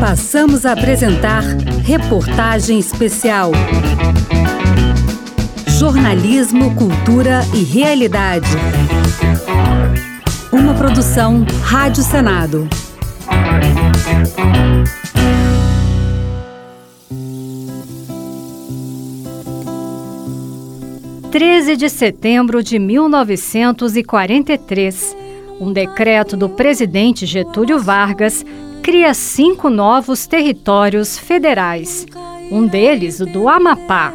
Passamos a apresentar Reportagem Especial. Jornalismo, Cultura e Realidade. Uma produção Rádio Senado. 13 de setembro de 1943, um decreto do presidente Getúlio Vargas cria cinco novos territórios federais, um deles o do Amapá.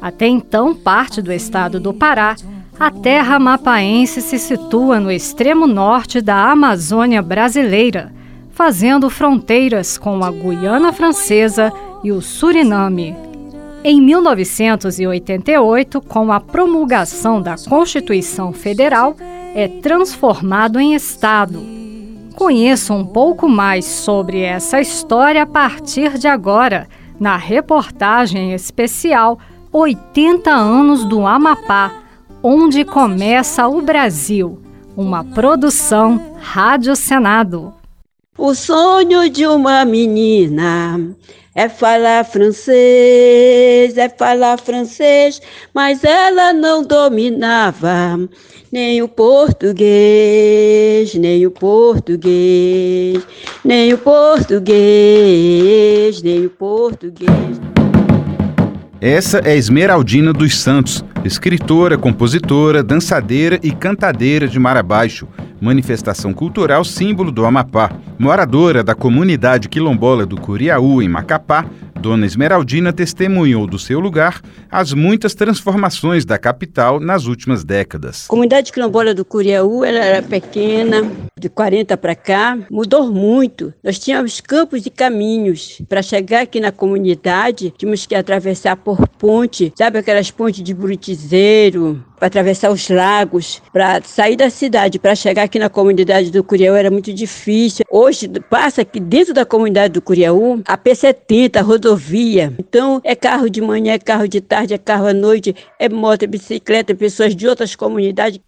Até então, parte do estado do Pará, a terra amapaense se situa no extremo norte da Amazônia brasileira, fazendo fronteiras com a Guiana Francesa e o Suriname. Em 1988, com a promulgação da Constituição Federal, é transformado em Estado. Conheça um pouco mais sobre essa história a partir de agora, na reportagem especial 80 anos do Amapá, onde começa o Brasil. Uma produção Rádio Senado. O sonho de uma menina é falar francês, é falar francês, mas ela não dominava nem o português, nem o português, nem o português, nem o português. Essa é Esmeraldina dos Santos, escritora, compositora, dançadeira e cantadeira de Mar Abaixo, manifestação cultural símbolo do Amapá. Moradora da comunidade quilombola do Curiaú, em Macapá, Dona Esmeraldina testemunhou do seu lugar as muitas transformações da capital nas últimas décadas. A comunidade quilombola do Curiaú ela era pequena, de 40 para cá, mudou muito. Nós tínhamos campos e caminhos. Para chegar aqui na comunidade, tínhamos que atravessar por ponte, sabe aquelas pontes de para atravessar os lagos, para sair da cidade, para chegar aqui na comunidade do Curiaú era muito difícil. Hoje passa aqui dentro da comunidade do Curiaú a P70, a rodovia. Então é carro de manhã, é carro de tarde, é carro à noite, é moto, é bicicleta, pessoas de outras comunidades.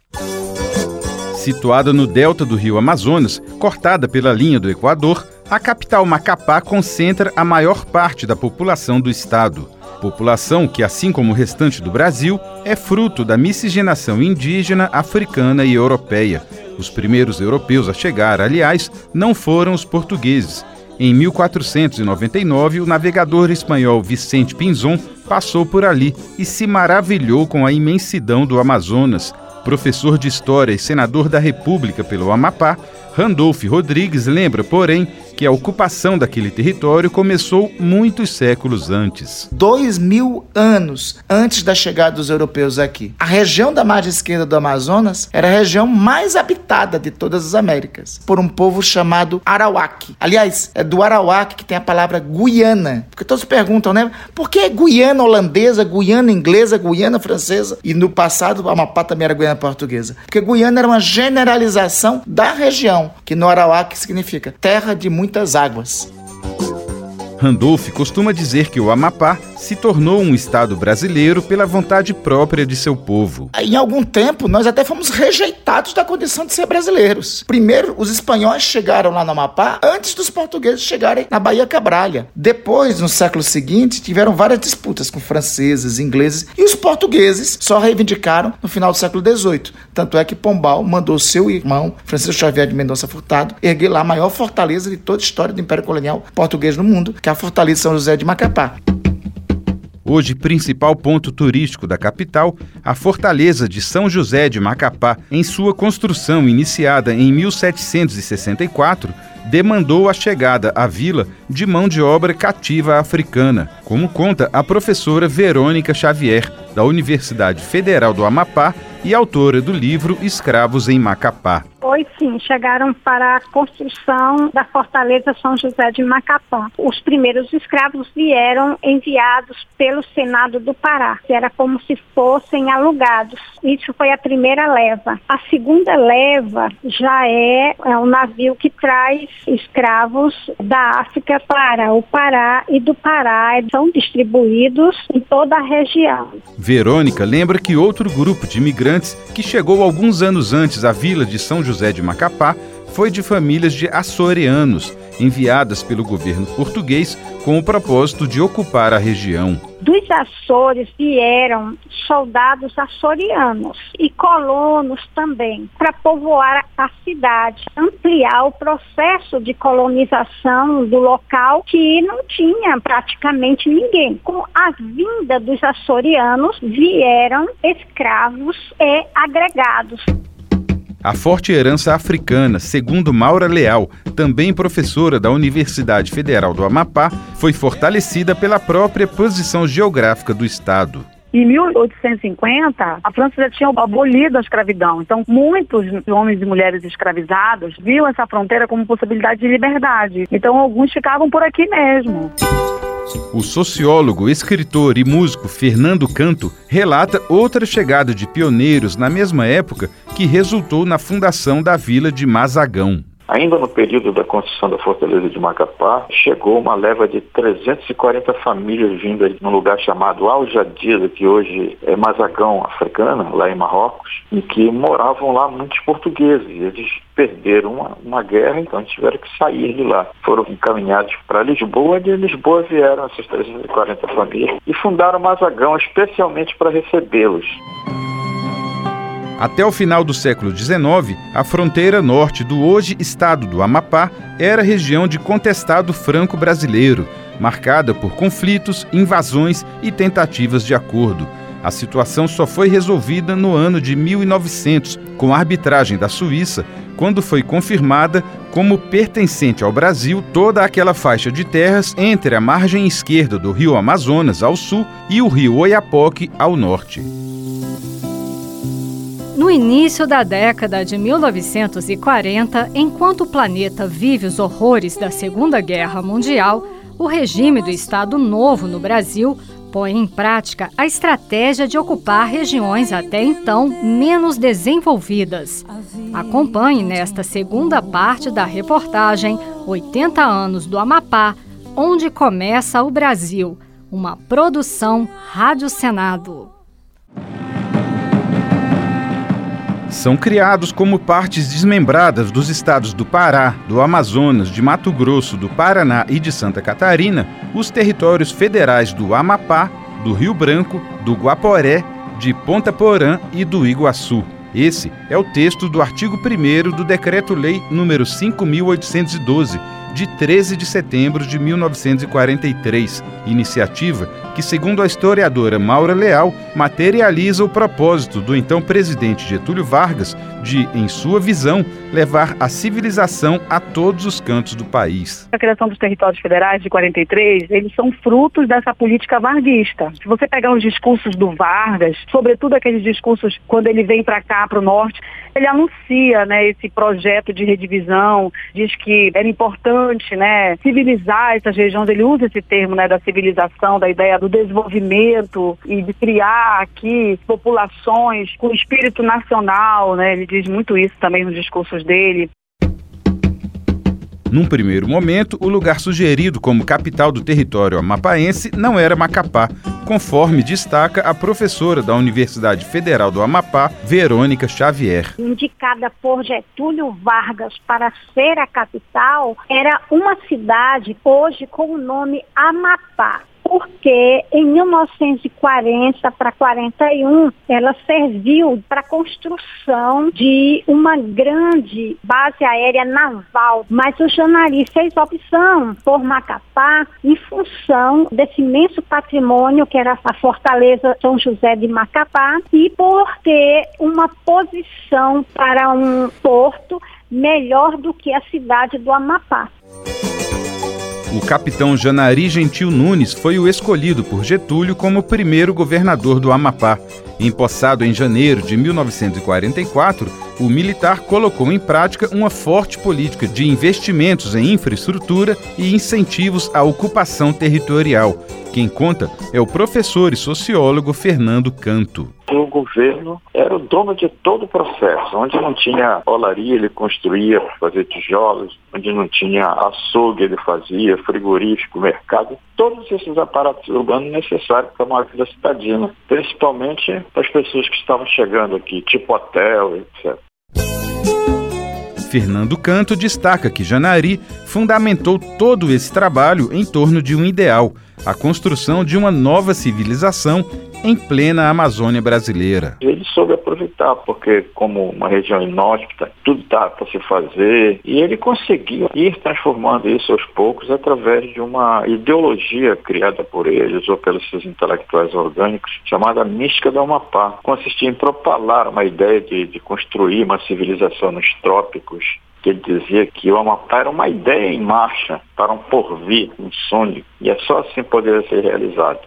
Situada no delta do rio Amazonas, cortada pela linha do Equador, a capital Macapá concentra a maior parte da população do estado. População que, assim como o restante do Brasil, é fruto da miscigenação indígena, africana e europeia. Os primeiros europeus a chegar, aliás, não foram os portugueses. Em 1499, o navegador espanhol Vicente Pinzon passou por ali e se maravilhou com a imensidão do Amazonas. Professor de História e senador da República pelo Amapá, Randolph Rodrigues lembra, porém, que a ocupação daquele território começou muitos séculos antes. Dois mil anos antes da chegada dos europeus aqui. A região da margem esquerda do Amazonas era a região mais habitada de todas as Américas, por um povo chamado Arawak. Aliás, é do Arawak que tem a palavra Guiana. Porque todos perguntam, né? Por que Guiana holandesa, Guiana inglesa, Guiana francesa? E no passado, o Amapá também era Guiana portuguesa. Porque Guiana era uma generalização da região, que no Arawak significa terra de muitas águas. Randolph costuma dizer que o Amapá se tornou um estado brasileiro pela vontade própria de seu povo. Em algum tempo, nós até fomos rejeitados da condição de ser brasileiros. Primeiro, os espanhóis chegaram lá no Amapá antes dos portugueses chegarem na Bahia Cabralha. Depois, no século seguinte, tiveram várias disputas com franceses, ingleses e os portugueses só reivindicaram no final do século XVIII. Tanto é que Pombal mandou seu irmão, Francisco Xavier de Mendonça Furtado, erguer lá a maior fortaleza de toda a história do Império Colonial português no mundo, que é a Fortaleza São José de Macapá. Hoje, principal ponto turístico da capital, a Fortaleza de São José de Macapá, em sua construção iniciada em 1764, demandou a chegada à vila de mão de obra cativa africana, como conta a professora Verônica Xavier, da Universidade Federal do Amapá e autora do livro Escravos em Macapá. Foi sim, chegaram para a construção da Fortaleza São José de Macapá. Os primeiros escravos vieram enviados pelo Senado do Pará. Era como se fossem alugados. Isso foi a primeira leva. A segunda leva já é, é um navio que traz escravos da África para o Pará e do Pará são distribuídos em toda a região. Verônica lembra que outro grupo de imigrantes que chegou alguns anos antes à vila de São José de Macapá foi de famílias de açorianos, enviadas pelo governo português com o propósito de ocupar a região. Dos Açores vieram soldados açorianos e colonos também para povoar a cidade, ampliar o processo de colonização do local que não tinha praticamente ninguém. Com a vinda dos açorianos vieram escravos e agregados. A forte herança africana, segundo Maura Leal, também professora da Universidade Federal do Amapá, foi fortalecida pela própria posição geográfica do Estado. Em 1850, a França já tinha abolido a escravidão. Então, muitos homens e mulheres escravizados viam essa fronteira como possibilidade de liberdade. Então, alguns ficavam por aqui mesmo. O sociólogo, escritor e músico Fernando Canto relata outra chegada de pioneiros na mesma época que resultou na fundação da vila de Mazagão. Ainda no período da construção da Fortaleza de Macapá, chegou uma leva de 340 famílias vindas num lugar chamado Al Jadida, que hoje é Mazagão africana, lá em Marrocos, e que moravam lá muitos portugueses. Eles perderam uma, uma guerra, então tiveram que sair de lá. Foram encaminhados para Lisboa, de Lisboa vieram essas 340 famílias e fundaram Mazagão especialmente para recebê-los. Até o final do século XIX, a fronteira norte do hoje estado do Amapá era região de contestado franco-brasileiro, marcada por conflitos, invasões e tentativas de acordo. A situação só foi resolvida no ano de 1900, com a arbitragem da Suíça, quando foi confirmada como pertencente ao Brasil toda aquela faixa de terras entre a margem esquerda do rio Amazonas ao sul e o rio Oiapoque ao norte. No início da década de 1940, enquanto o planeta vive os horrores da Segunda Guerra Mundial, o regime do Estado Novo no Brasil põe em prática a estratégia de ocupar regiões até então menos desenvolvidas. Acompanhe nesta segunda parte da reportagem 80 anos do Amapá, onde começa o Brasil, uma produção Rádio Senado. São criados como partes desmembradas dos estados do Pará, do Amazonas, de Mato Grosso, do Paraná e de Santa Catarina, os territórios federais do Amapá, do Rio Branco, do Guaporé, de Ponta Porã e do Iguaçu. Esse é o texto do artigo 1 do Decreto-Lei número 5812, de 13 de setembro de 1943, iniciativa que, segundo a historiadora Maura Leal, materializa o propósito do então presidente Getúlio Vargas de, em sua visão, levar a civilização a todos os cantos do país. A criação dos territórios federais de 43, eles são frutos dessa política varguista. Se você pegar os discursos do Vargas, sobretudo aqueles discursos quando ele vem para cá, para o norte, ele anuncia né, esse projeto de redivisão, diz que era importante né, civilizar essas regiões, ele usa esse termo né, da civilização, da ideia do desenvolvimento e de criar aqui populações com espírito nacional, né, ele diz muito isso também nos discursos dele. Num primeiro momento, o lugar sugerido como capital do território amapaense não era Macapá, conforme destaca a professora da Universidade Federal do Amapá, Verônica Xavier. Indicada por Getúlio Vargas para ser a capital, era uma cidade hoje com o nome Amapá porque em 1940 para 41 ela serviu para a construção de uma grande base aérea naval, mas o jornalista fez opção por Macapá em função desse imenso patrimônio que era a Fortaleza São José de Macapá e por ter uma posição para um porto melhor do que a cidade do Amapá. O capitão Janari Gentil Nunes foi o escolhido por Getúlio como primeiro governador do Amapá. Empossado em janeiro de 1944, o militar colocou em prática uma forte política de investimentos em infraestrutura e incentivos à ocupação territorial. Quem conta é o professor e sociólogo Fernando Canto o governo era o dono de todo o processo. Onde não tinha olaria, ele construía fazer tijolos. Onde não tinha açougue, ele fazia, frigorífico, mercado. Todos esses aparatos urbanos necessários para uma vida citadina, principalmente para as pessoas que estavam chegando aqui, tipo hotel, etc. Fernando Canto destaca que Janari fundamentou todo esse trabalho em torno de um ideal, a construção de uma nova civilização em plena Amazônia brasileira. Ele soube aproveitar, porque como uma região inóspita, tudo dá para se fazer, e ele conseguiu ir transformando isso aos poucos através de uma ideologia criada por eles ou pelos seus intelectuais orgânicos, chamada mística do Amapá. Consistia em propalar uma ideia de, de construir uma civilização nos trópicos, que ele dizia que o Amapá era uma ideia em marcha para um porvir, um sonho, e é só assim poder ser realizado.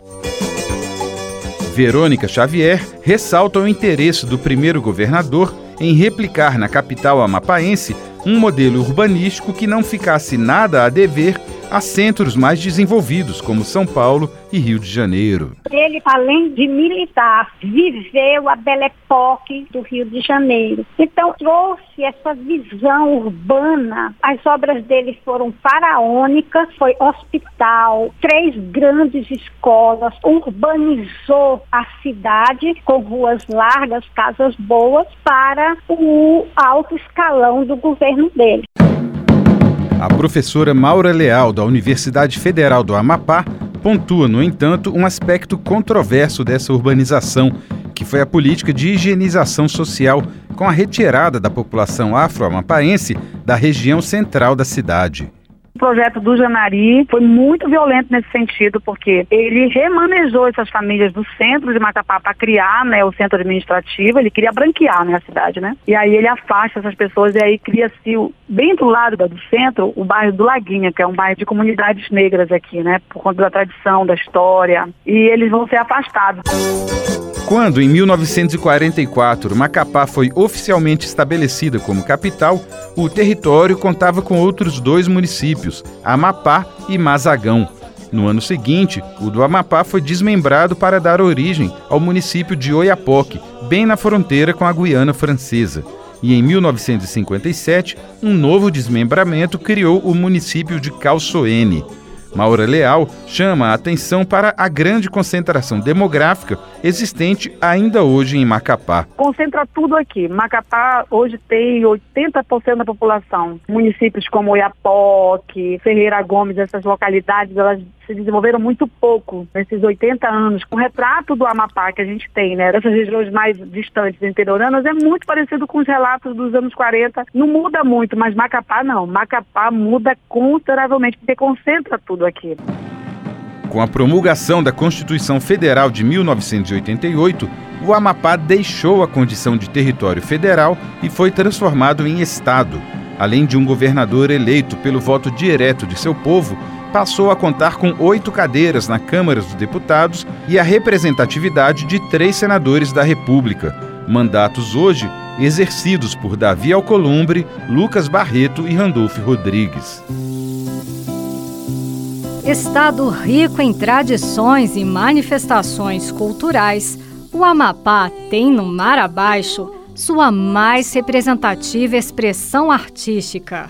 Verônica Xavier ressalta o interesse do primeiro governador em replicar na capital amapaense um modelo urbanístico que não ficasse nada a dever a centros mais desenvolvidos, como São Paulo e Rio de Janeiro. Ele, além de militar, viveu a Belle Époque do Rio de Janeiro. Então, trouxe essa visão urbana. As obras dele foram faraônicas, foi hospital, três grandes escolas, urbanizou a cidade com ruas largas, casas boas, para o alto escalão do governo dele. A professora Maura Leal, da Universidade Federal do Amapá, pontua, no entanto, um aspecto controverso dessa urbanização, que foi a política de higienização social com a retirada da população afro-amapaense da região central da cidade. O projeto do Janari foi muito violento nesse sentido, porque ele remanejou essas famílias do centro de Macapá para criar né, o centro administrativo, ele queria branquear né, a cidade, né? E aí ele afasta essas pessoas e aí cria-se, bem do lado do centro, o bairro do Laguinha, que é um bairro de comunidades negras aqui, né? Por conta da tradição, da história. E eles vão ser afastados. Quando, em 1944, Macapá foi oficialmente estabelecida como capital, o território contava com outros dois municípios, Amapá e Mazagão. No ano seguinte, o do Amapá foi desmembrado para dar origem ao município de Oiapoque, bem na fronteira com a Guiana Francesa. E em 1957, um novo desmembramento criou o município de Calçoene. Maura Leal chama a atenção para a grande concentração demográfica existente ainda hoje em Macapá. Concentra tudo aqui. Macapá hoje tem 80% da população. Municípios como Oiapoque, Ferreira Gomes, essas localidades, elas se desenvolveram muito pouco nesses 80 anos. O retrato do Amapá que a gente tem, né, dessas regiões mais distantes, interioranas, é muito parecido com os relatos dos anos 40. Não muda muito, mas Macapá não. Macapá muda consideravelmente, porque concentra tudo aqui. Com a promulgação da Constituição Federal de 1988, o Amapá deixou a condição de território federal e foi transformado em Estado. Além de um governador eleito pelo voto direto de seu povo, passou a contar com oito cadeiras na Câmara dos Deputados e a representatividade de três senadores da República. Mandatos hoje exercidos por Davi Alcolumbre, Lucas Barreto e Randolfo Rodrigues. Estado rico em tradições e manifestações culturais, o Amapá tem no Mar Abaixo sua mais representativa expressão artística.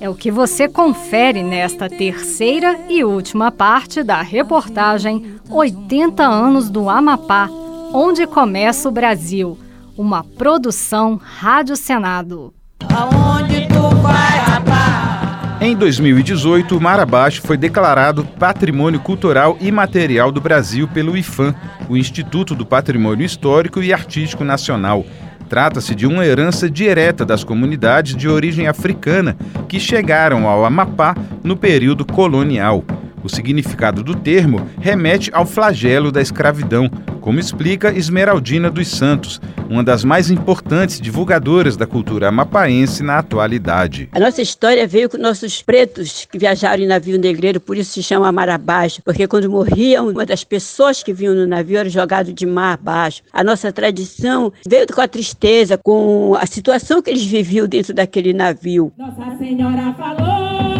É o que você confere nesta terceira e última parte da reportagem 80 anos do Amapá, onde começa o Brasil, uma produção Rádio Senado. Aonde tu vai, rapaz? Em 2018, o Mar Abaixo foi declarado Patrimônio Cultural e Material do Brasil pelo IFAM, o Instituto do Patrimônio Histórico e Artístico Nacional. Trata-se de uma herança direta das comunidades de origem africana que chegaram ao Amapá no período colonial. O significado do termo remete ao flagelo da escravidão, como explica Esmeraldina dos Santos, uma das mais importantes divulgadoras da cultura amapaense na atualidade. A nossa história veio com nossos pretos que viajaram em navio negreiro, por isso se chama mar abaixo, porque quando morriam, uma das pessoas que vinham no navio era jogado de mar abaixo. A nossa tradição veio com a tristeza, com a situação que eles viviam dentro daquele navio. Nossa Senhora falou.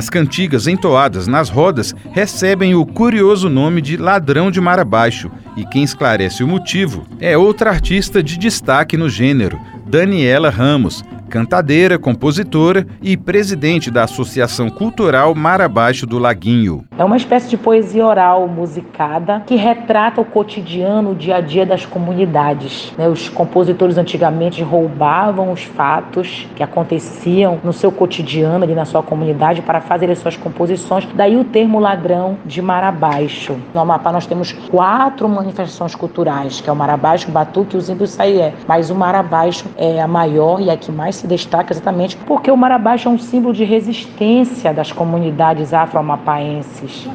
As cantigas entoadas nas rodas recebem o curioso nome de Ladrão de Mar Abaixo, e quem esclarece o motivo é outra artista de destaque no gênero, Daniela Ramos, cantadeira, compositora e presidente da Associação Cultural Mar Abaixo do Laguinho. É uma espécie de poesia oral musicada que retrata o cotidiano, o dia a dia das comunidades. Né? Os compositores antigamente roubavam os fatos que aconteciam no seu cotidiano, ali na sua comunidade, para fazer as suas composições. Daí o termo ladrão de Mar Abaixo. No Amapá nós temos quatro manifestações culturais, que é o Mar Abaixo, o Batuque e o Zimbo Saié. Mas o Mar Abaixo é a maior e a que mais se destaca exatamente porque o Marabaixo é um símbolo de resistência das comunidades afro-amapaenses.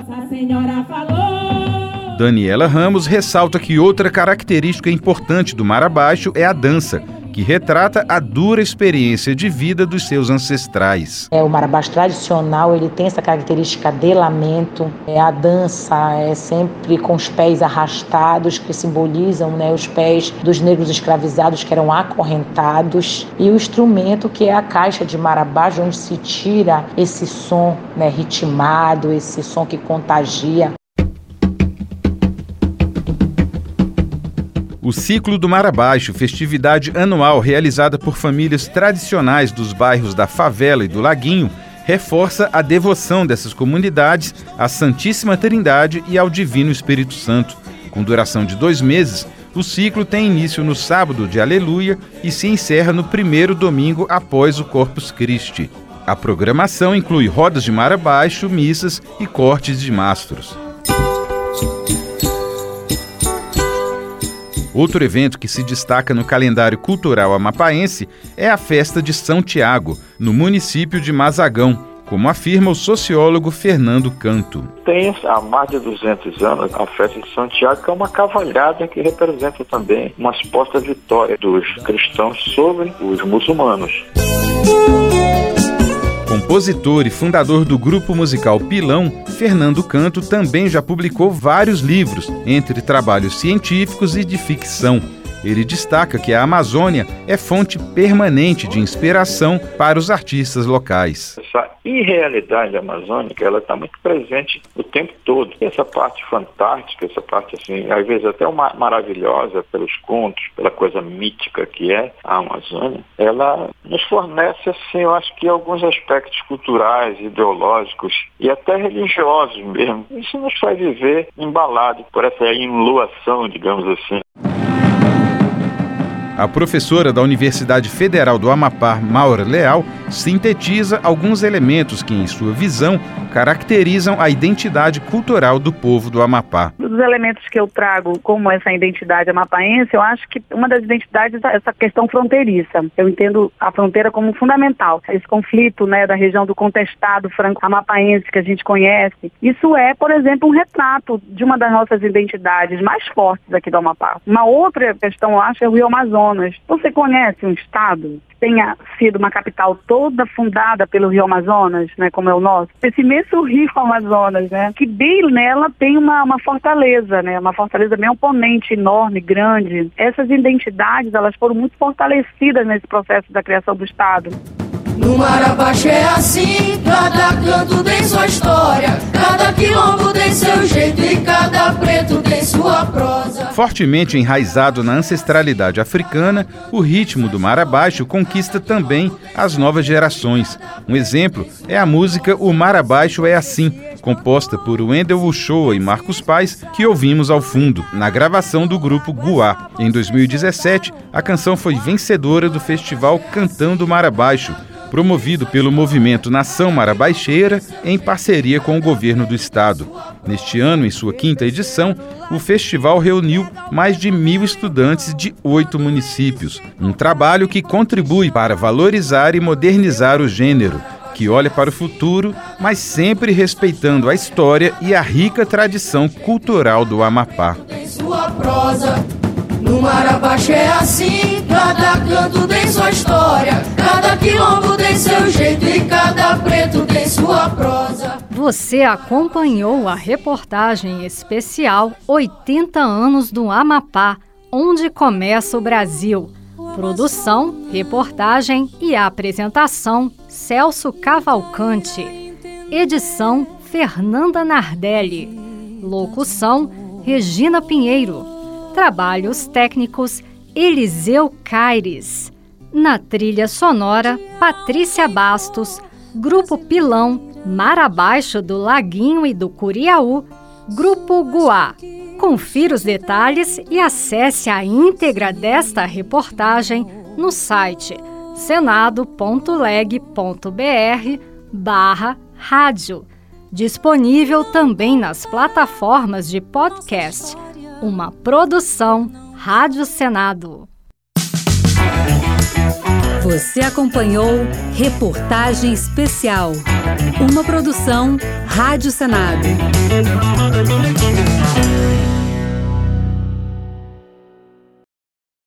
Daniela Ramos ressalta que outra característica importante do Marabaixo é a dança, que retrata a dura experiência de vida dos seus ancestrais. É, o marabás tradicional ele tem essa característica de lamento. É, a dança é sempre com os pés arrastados, que simbolizam né, os pés dos negros escravizados que eram acorrentados. E o instrumento que é a caixa de marabás, onde se tira esse som né, ritmado, esse som que contagia. O Ciclo do Mar Abaixo, festividade anual realizada por famílias tradicionais dos bairros da Favela e do Laguinho, reforça a devoção dessas comunidades à Santíssima Trindade e ao Divino Espírito Santo. Com duração de dois meses, o ciclo tem início no sábado de Aleluia e se encerra no primeiro domingo após o Corpus Christi. A programação inclui rodas de mar abaixo, missas e cortes de mastros. Outro evento que se destaca no calendário cultural amapaense é a Festa de São Tiago, no município de Mazagão, como afirma o sociólogo Fernando Canto. Tem há mais de 200 anos a festa de São Tiago, que é uma cavalhada que representa também uma suposta vitória dos cristãos sobre os muçulmanos. Compositor e fundador do grupo musical Pilão, Fernando Canto também já publicou vários livros, entre trabalhos científicos e de ficção. Ele destaca que a Amazônia é fonte permanente de inspiração para os artistas locais. Essa irrealidade amazônica, ela está muito presente o tempo todo. Essa parte fantástica, essa parte assim, às vezes até uma maravilhosa pelos contos, pela coisa mítica que é a Amazônia, ela nos fornece assim, eu acho que alguns aspectos culturais, ideológicos e até religiosos mesmo. Isso nos faz viver embalado por essa enluação, digamos assim. A professora da Universidade Federal do Amapá, Maura Leal, sintetiza alguns elementos que, em sua visão, caracterizam a identidade cultural do povo do Amapá. Dos elementos que eu trago como essa identidade amapaense, eu acho que uma das identidades é essa questão fronteiriça. Eu entendo a fronteira como fundamental. Esse conflito né, da região do contestado franco-amapaense que a gente conhece, isso é, por exemplo, um retrato de uma das nossas identidades mais fortes aqui do Amapá. Uma outra questão, eu acho, é o Rio Amazonas. Você conhece um estado tenha sido uma capital toda fundada pelo Rio Amazonas, né, como é o nosso, esse imenso Rio Amazonas, né, que bem nela tem uma, uma fortaleza, né, uma fortaleza bem oponente, enorme, grande. Essas identidades, elas foram muito fortalecidas nesse processo da criação do Estado. No mar abaixo é assim, cada canto tem sua história, cada quilombo tem seu jeito e cada preto tem sua prosa. Fortemente enraizado na ancestralidade africana, o ritmo do mar abaixo conquista também as novas gerações. Um exemplo é a música O Mar Abaixo é Assim, composta por Wendel Uchoa e Marcos Paz, que ouvimos ao fundo, na gravação do grupo Guá. Em 2017, a canção foi vencedora do festival Cantando Mar Abaixo, promovido pelo movimento Nação Marabaixeira em parceria com o governo do estado. Neste ano, em sua quinta edição, o festival reuniu mais de mil estudantes de oito municípios. Um trabalho que contribui para valorizar e modernizar o gênero, que olha para o futuro, mas sempre respeitando a história e a rica tradição cultural do Amapá. No mar abaixo é assim, cada canto tem sua história, cada quilombo tem seu jeito e cada preto tem sua prosa. Você acompanhou a reportagem especial 80 anos do Amapá, onde começa o Brasil. Produção, reportagem e apresentação Celso Cavalcante. Edição Fernanda Nardelli. Locução Regina Pinheiro. Trabalhos técnicos Eliseu Caires. Na trilha sonora, Patrícia Bastos, Grupo Pilão, Mar Abaixo do Laguinho e do Curiaú, Grupo Guá. Confira os detalhes e acesse a íntegra desta reportagem no site senado.leg.br barra rádio. Disponível também nas plataformas de podcast. Uma produção Rádio Senado. Você acompanhou Reportagem Especial. Uma produção Rádio Senado.